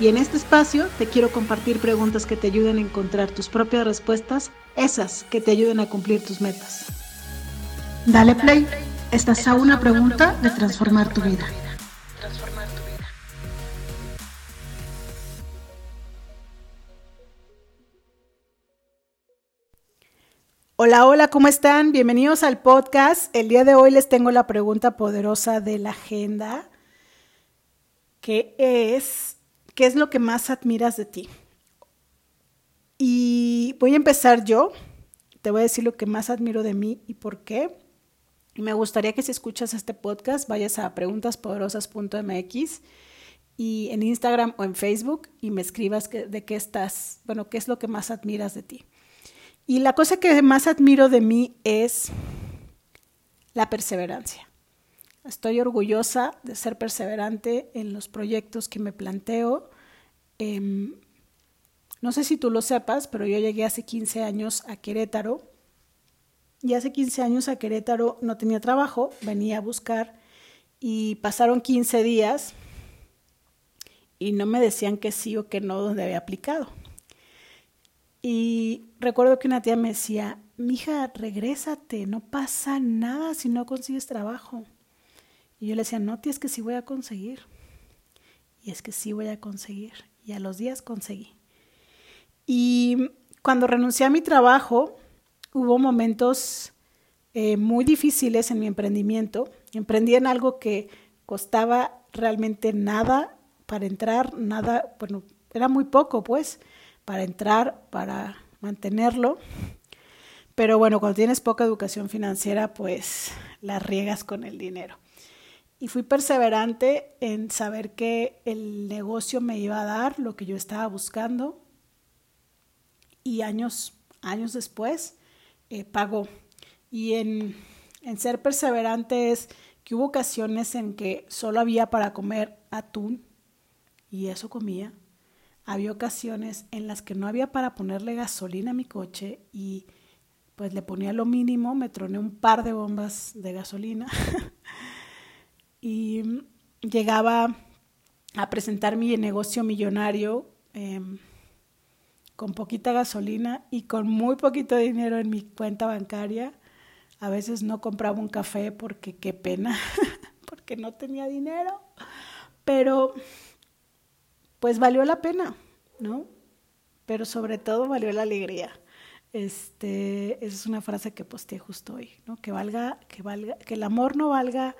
Y en este espacio te quiero compartir preguntas que te ayuden a encontrar tus propias respuestas, esas que te ayuden a cumplir tus metas. Dale play, estás a una pregunta de transformar tu vida. Hola, hola, ¿cómo están? Bienvenidos al podcast. El día de hoy les tengo la pregunta poderosa de la agenda, que es, ¿qué es lo que más admiras de ti? Y voy a empezar yo. Te voy a decir lo que más admiro de mí y por qué. Me gustaría que si escuchas este podcast vayas a preguntaspoderosas.mx y en Instagram o en Facebook y me escribas de qué estás, bueno, qué es lo que más admiras de ti. Y la cosa que más admiro de mí es la perseverancia. Estoy orgullosa de ser perseverante en los proyectos que me planteo. Em, no sé si tú lo sepas, pero yo llegué hace 15 años a Querétaro. Y hace 15 años a Querétaro no tenía trabajo, venía a buscar y pasaron 15 días y no me decían que sí o que no donde había aplicado. Y recuerdo que una tía me decía, mija, regrésate, no pasa nada si no consigues trabajo. Y yo le decía, no, tía, es que sí voy a conseguir. Y es que sí voy a conseguir. Y a los días conseguí. Y cuando renuncié a mi trabajo, hubo momentos eh, muy difíciles en mi emprendimiento. Emprendí en algo que costaba realmente nada para entrar, nada, bueno, era muy poco, pues, para entrar, para mantenerlo. Pero bueno, cuando tienes poca educación financiera, pues la riegas con el dinero. Y fui perseverante en saber que el negocio me iba a dar lo que yo estaba buscando. Y años, años después, eh, pagó. Y en, en ser perseverante es que hubo ocasiones en que solo había para comer atún y eso comía. Había ocasiones en las que no había para ponerle gasolina a mi coche y pues le ponía lo mínimo, me troné un par de bombas de gasolina y llegaba a presentar mi negocio millonario eh, con poquita gasolina y con muy poquito dinero en mi cuenta bancaria. A veces no compraba un café porque qué pena, porque no tenía dinero, pero pues valió la pena, ¿no? Pero sobre todo valió la alegría. Este, esa es una frase que posteé justo hoy, ¿no? Que valga, que valga, que el amor no valga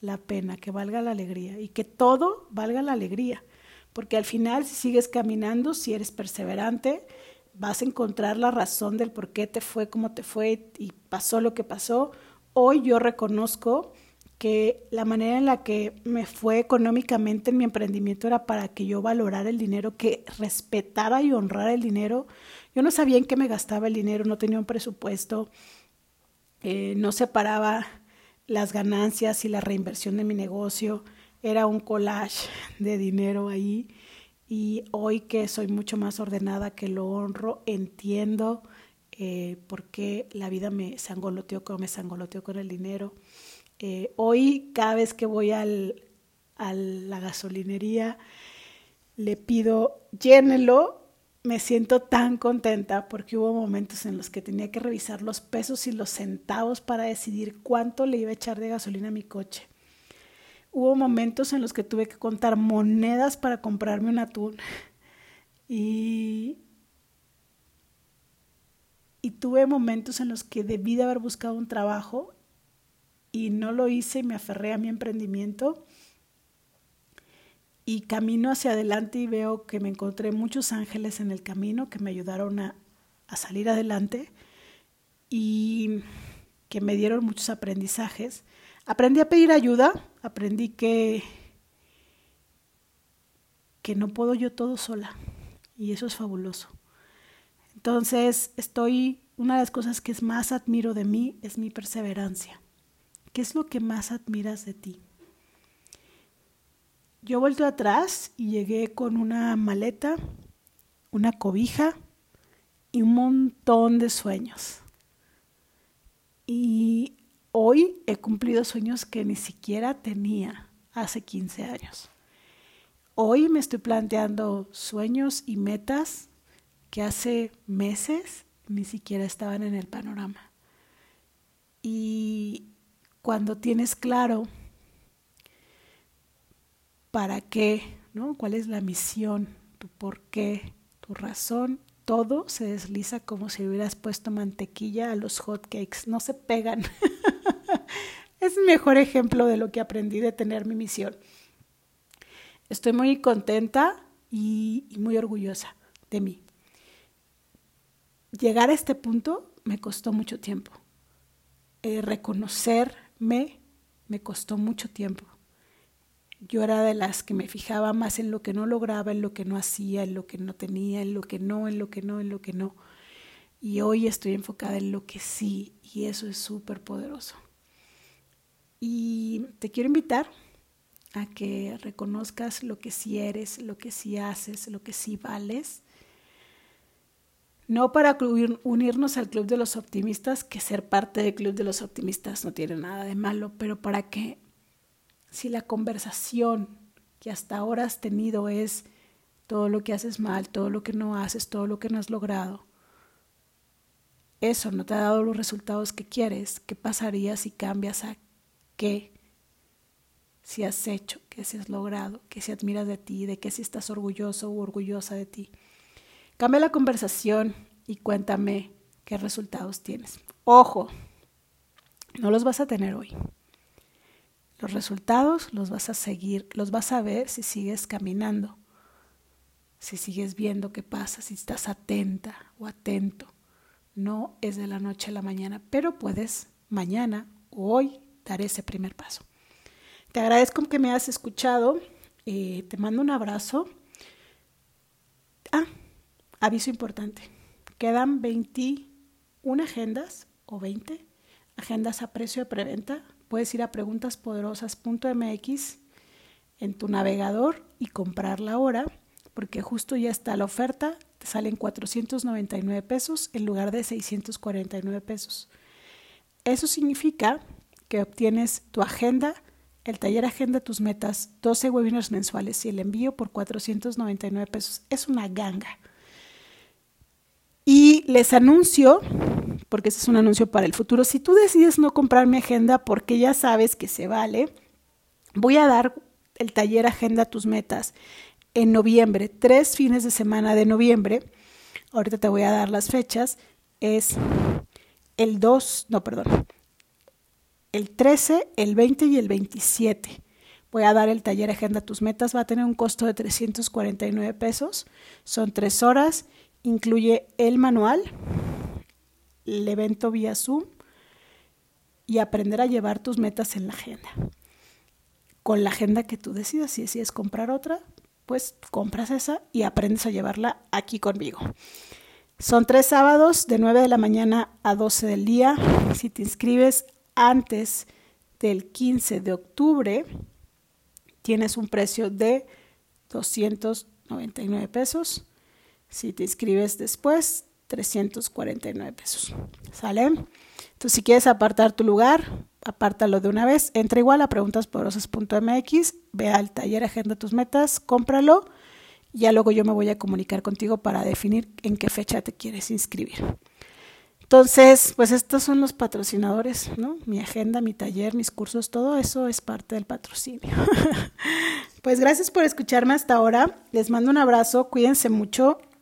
la pena, que valga la alegría y que todo valga la alegría. Porque al final, si sigues caminando, si eres perseverante, vas a encontrar la razón del por qué te fue como te fue y pasó lo que pasó. Hoy yo reconozco que la manera en la que me fue económicamente en mi emprendimiento era para que yo valorara el dinero, que respetara y honrara el dinero. Yo no sabía en qué me gastaba el dinero, no tenía un presupuesto, eh, no separaba las ganancias y la reinversión de mi negocio, era un collage de dinero ahí. Y hoy que soy mucho más ordenada, que lo honro, entiendo eh, por qué la vida me sangoloteó me sangoloteó con el dinero. Eh, hoy cada vez que voy al, a la gasolinería le pido llénelo, me siento tan contenta porque hubo momentos en los que tenía que revisar los pesos y los centavos para decidir cuánto le iba a echar de gasolina a mi coche. Hubo momentos en los que tuve que contar monedas para comprarme un atún y, y tuve momentos en los que debí de haber buscado un trabajo y no lo hice y me aferré a mi emprendimiento y camino hacia adelante y veo que me encontré muchos ángeles en el camino que me ayudaron a, a salir adelante y que me dieron muchos aprendizajes. Aprendí a pedir ayuda, aprendí que, que no puedo yo todo sola y eso es fabuloso. Entonces estoy una de las cosas que más admiro de mí es mi perseverancia. ¿Qué es lo que más admiras de ti? Yo vuelto atrás y llegué con una maleta, una cobija y un montón de sueños. Y hoy he cumplido sueños que ni siquiera tenía hace 15 años. Hoy me estoy planteando sueños y metas que hace meses ni siquiera estaban en el panorama. Y cuando tienes claro para qué, ¿no? ¿Cuál es la misión, tu por qué, tu razón? Todo se desliza como si hubieras puesto mantequilla a los hot cakes, no se pegan. es el mejor ejemplo de lo que aprendí de tener mi misión. Estoy muy contenta y, y muy orgullosa de mí llegar a este punto me costó mucho tiempo. Eh, reconocerme me costó mucho tiempo. Yo era de las que me fijaba más en lo que no lograba, en lo que no hacía, en lo que no tenía, en lo que no, en lo que no, en lo que no. Y hoy estoy enfocada en lo que sí, y eso es súper poderoso. Y te quiero invitar a que reconozcas lo que sí eres, lo que sí haces, lo que sí vales no para unirnos al Club de los Optimistas, que ser parte del Club de los Optimistas no tiene nada de malo, pero para que si la conversación que hasta ahora has tenido es todo lo que haces mal, todo lo que no haces, todo lo que no has logrado, eso no te ha dado los resultados que quieres, ¿qué pasaría si cambias a qué? Si has hecho, qué si has logrado, qué si admiras de ti, de qué si estás orgulloso o orgullosa de ti. Cambia la conversación y cuéntame qué resultados tienes. Ojo, no los vas a tener hoy. Los resultados los vas a seguir, los vas a ver si sigues caminando, si sigues viendo qué pasa, si estás atenta o atento. No es de la noche a la mañana, pero puedes mañana o hoy dar ese primer paso. Te agradezco que me hayas escuchado. Eh, te mando un abrazo. Ah, Aviso importante. Quedan 21 agendas o 20 agendas a precio de preventa. Puedes ir a preguntaspoderosas.mx en tu navegador y comprarla ahora, porque justo ya está la oferta. Te salen 499 pesos en lugar de 649 pesos. Eso significa que obtienes tu agenda, el taller Agenda Tus Metas, 12 webinars mensuales y el envío por 499 pesos. Es una ganga. Y les anuncio, porque ese es un anuncio para el futuro, si tú decides no comprar mi agenda porque ya sabes que se vale, voy a dar el taller Agenda Tus Metas en noviembre, tres fines de semana de noviembre. Ahorita te voy a dar las fechas. Es el 2, no, perdón, el 13, el 20 y el 27. Voy a dar el taller Agenda Tus Metas. Va a tener un costo de 349 pesos. Son tres horas Incluye el manual, el evento vía Zoom y aprender a llevar tus metas en la agenda. Con la agenda que tú decidas, si decides comprar otra, pues compras esa y aprendes a llevarla aquí conmigo. Son tres sábados de 9 de la mañana a 12 del día. Si te inscribes antes del 15 de octubre, tienes un precio de 299 pesos. Si te inscribes después, 349 pesos. ¿Sale? Entonces, si quieres apartar tu lugar, apártalo de una vez. Entra igual a preguntaspoderosas.mx, ve al taller Agenda tus metas, cómpralo. Y ya luego yo me voy a comunicar contigo para definir en qué fecha te quieres inscribir. Entonces, pues estos son los patrocinadores, ¿no? Mi agenda, mi taller, mis cursos, todo eso es parte del patrocinio. pues gracias por escucharme hasta ahora. Les mando un abrazo, cuídense mucho